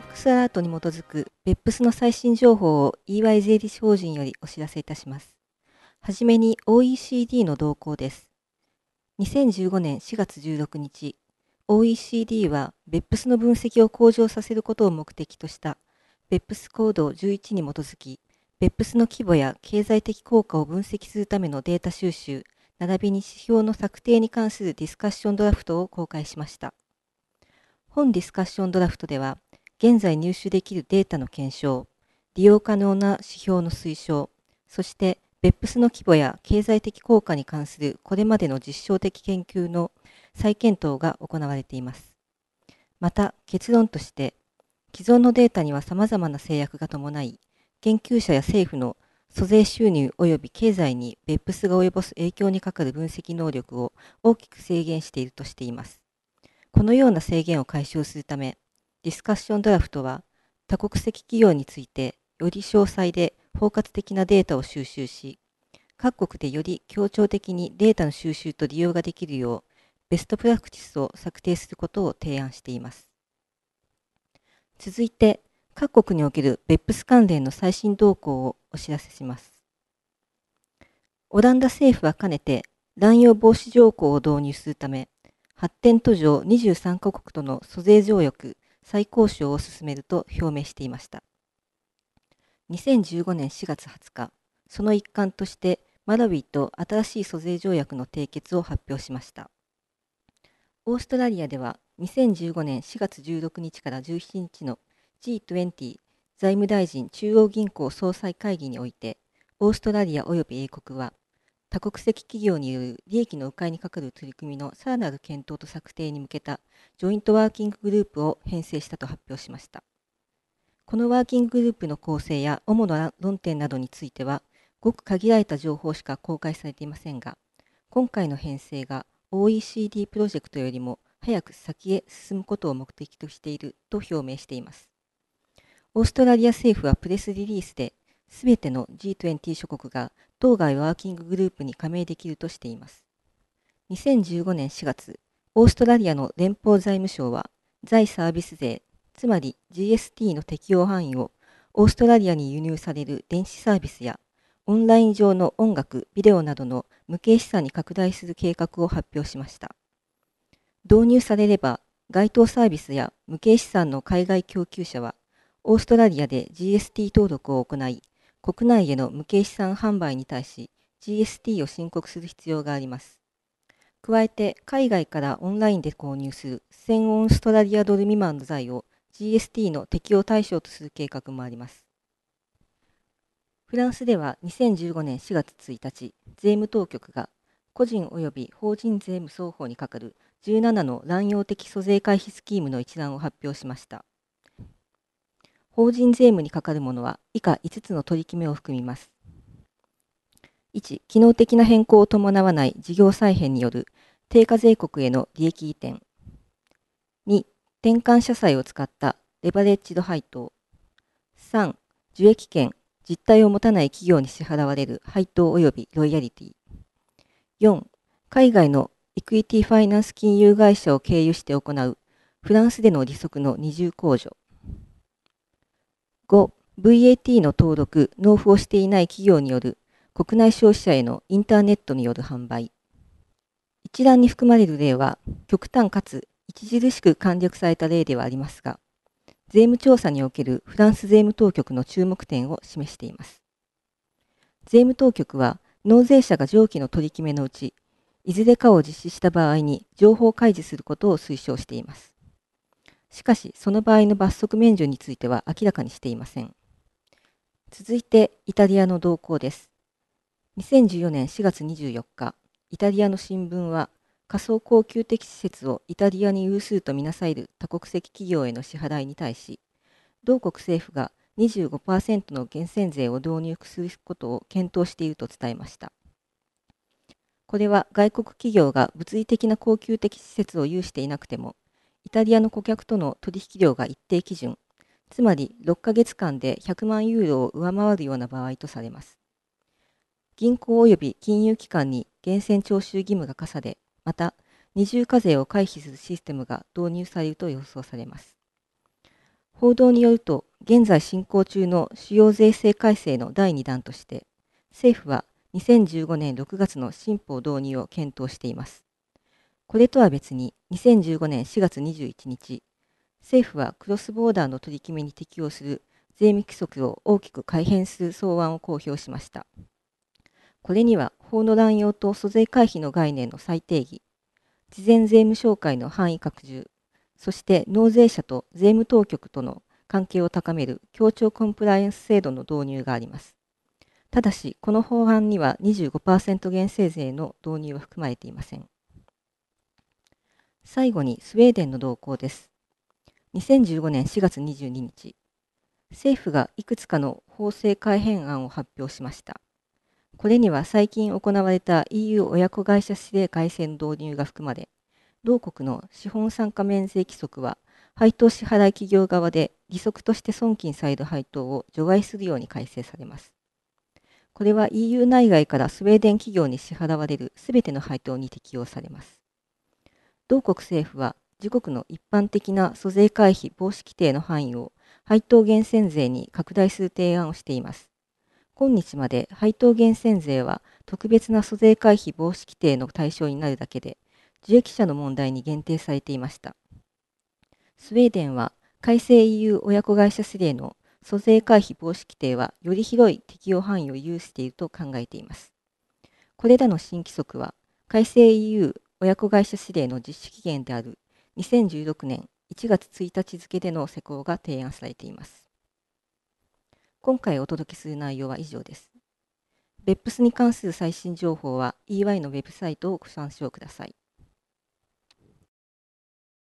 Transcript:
タックスアラートに基づく別府の最新情報を EY 税理士法人よりお知らせいたします。はじめに OECD の動向です。2015年4月16日、OECD は別府の分析を向上させることを目的とした別府コード11に基づき、別府の規模や経済的効果を分析するためのデータ収集、並びに指標の策定に関するディスカッションドラフトを公開しました。本ディスカッションドラフトでは、現在入手できるデータの検証、利用可能な指標の推奨、そして別府の規模や経済的効果に関するこれまでの実証的研究の再検討が行われています。また結論として、既存のデータには様々な制約が伴い、研究者や政府の租税収入及び経済に別府が及ぼす影響にかかる分析能力を大きく制限しているとしています。このような制限を解消するため、ディスカッションドラフトは多国籍企業についてより詳細で包括的なデータを収集し、各国でより協調的にデータの収集と利用ができるよう、ベストプラクティスを策定することを提案しています。続いて、各国における BEPS 関連の最新動向をお知らせします。オランダ政府はかねて乱用防止条項を導入するため、発展途上23カ国との租税条約再交渉を進めると表明していました。2015年4月20日、その一環としてマラウィと新しい租税条約の締結を発表しました。オーストラリアでは2015年4月16日から17日の G20 財務大臣中央銀行総裁会議において、オーストラリア及び英国は多国籍企業による利益の迂回にかかる取り組みのさらなる検討と策定に向けたジョイントワーキンググループを編成したと発表しました。このワーキンググループの構成や主な論点などについては、ごく限られた情報しか公開されていませんが、今回の編成が OECD プロジェクトよりも早く先へ進むことを目的としていると表明しています。オーストラリア政府はプレスリリースで、すべての G20 諸国が当該ワーキンググループに加盟できるとしています。2015年4月、オーストラリアの連邦財務省は、財サービス税、つまり GST の適用範囲をオーストラリアに輸入される電子サービスやオンライン上の音楽、ビデオなどの無形資産に拡大する計画を発表しました。導入されれば、該当サービスや無形資産の海外供給者は、オーストラリアで GST 登録を行い、国内への無形資産販売に対し GST を申告する必要があります。加えて、海外からオンラインで購入する1000オーストラリアドル未満の財を GST の適用対象とする計画もあります。フランスでは2015年4月1日、税務当局が個人及び法人税務双方にかかる17の乱用的租税回避スキームの一覧を発表しました。法人税務にかかるものは以下5つの取り決めを含みます。1、機能的な変更を伴わない事業再編による定価税国への利益移転。2、転換社債を使ったレバレッジド配当。3、受益権、実態を持たない企業に支払われる配当及びロイヤリティ。4、海外のエクイティファイナンス金融会社を経由して行うフランスでの利息の二重控除。5、VAT の登録、納付をしていない企業による国内消費者へのインターネットによる販売。一覧に含まれる例は、極端かつ著しく簡略された例ではありますが、税務調査におけるフランス税務当局の注目点を示しています。税務当局は、納税者が上記の取り決めのうち、いずれかを実施した場合に情報開示することを推奨しています。しかし、その場合の罰則免除については明らかにしていません。続いて、イタリアの動向です。2014年4月24日、イタリアの新聞は、仮想高級的施設をイタリアに有数とみなされる多国籍企業への支払いに対し、同国政府が25%の源泉税を導入することを検討していると伝えました。これは外国企業が物理的な高級的施設を有していなくても、イタリアの顧客との取引量が一定基準、つまり6ヶ月間で100万ユーロを上回るような場合とされます。銀行及び金融機関に源泉徴収義務が課され、また二重課税を回避するシステムが導入されると予想されます。報道によると、現在進行中の主要税制改正の第2弾として、政府は2015年6月の新法導入を検討しています。これとは別に、2015年4月21日、政府はクロスボーダーの取り決めに適用する税務規則を大きく改変する草案を公表しました。これには法の乱用と租税回避の概念の再定義、事前税務紹介の範囲拡充、そして納税者と税務当局との関係を高める協調コンプライアンス制度の導入があります。ただし、この法案には25%減税税の導入は含まれていません。最後にスウェーデンの動向です。2015年4月22日、政府がいくつかの法制改変案を発表しました。これには最近行われた EU 親子会社指令改正の導入が含まれ、同国の資本参加免税規則は、配当支払い企業側で利息として損金される配当を除外するように改正されます。これは EU 内外からスウェーデン企業に支払われるすべての配当に適用されます。同国政府は自国の一般的な租税回避防止規定の範囲を配当源泉税に拡大する提案をしています。今日まで配当源泉税は特別な租税回避防止規定の対象になるだけで、受益者の問題に限定されていました。スウェーデンは改正 EU 親子会社指令の租税回避防止規定はより広い適用範囲を有していると考えています。これらの新規則は改正 EU 親子会社指令の実施期限である2016年1月1日付での施行が提案されています。今回お届けする内容は以上です。別府スに関する最新情報は EY のウェブサイトをご参照ください。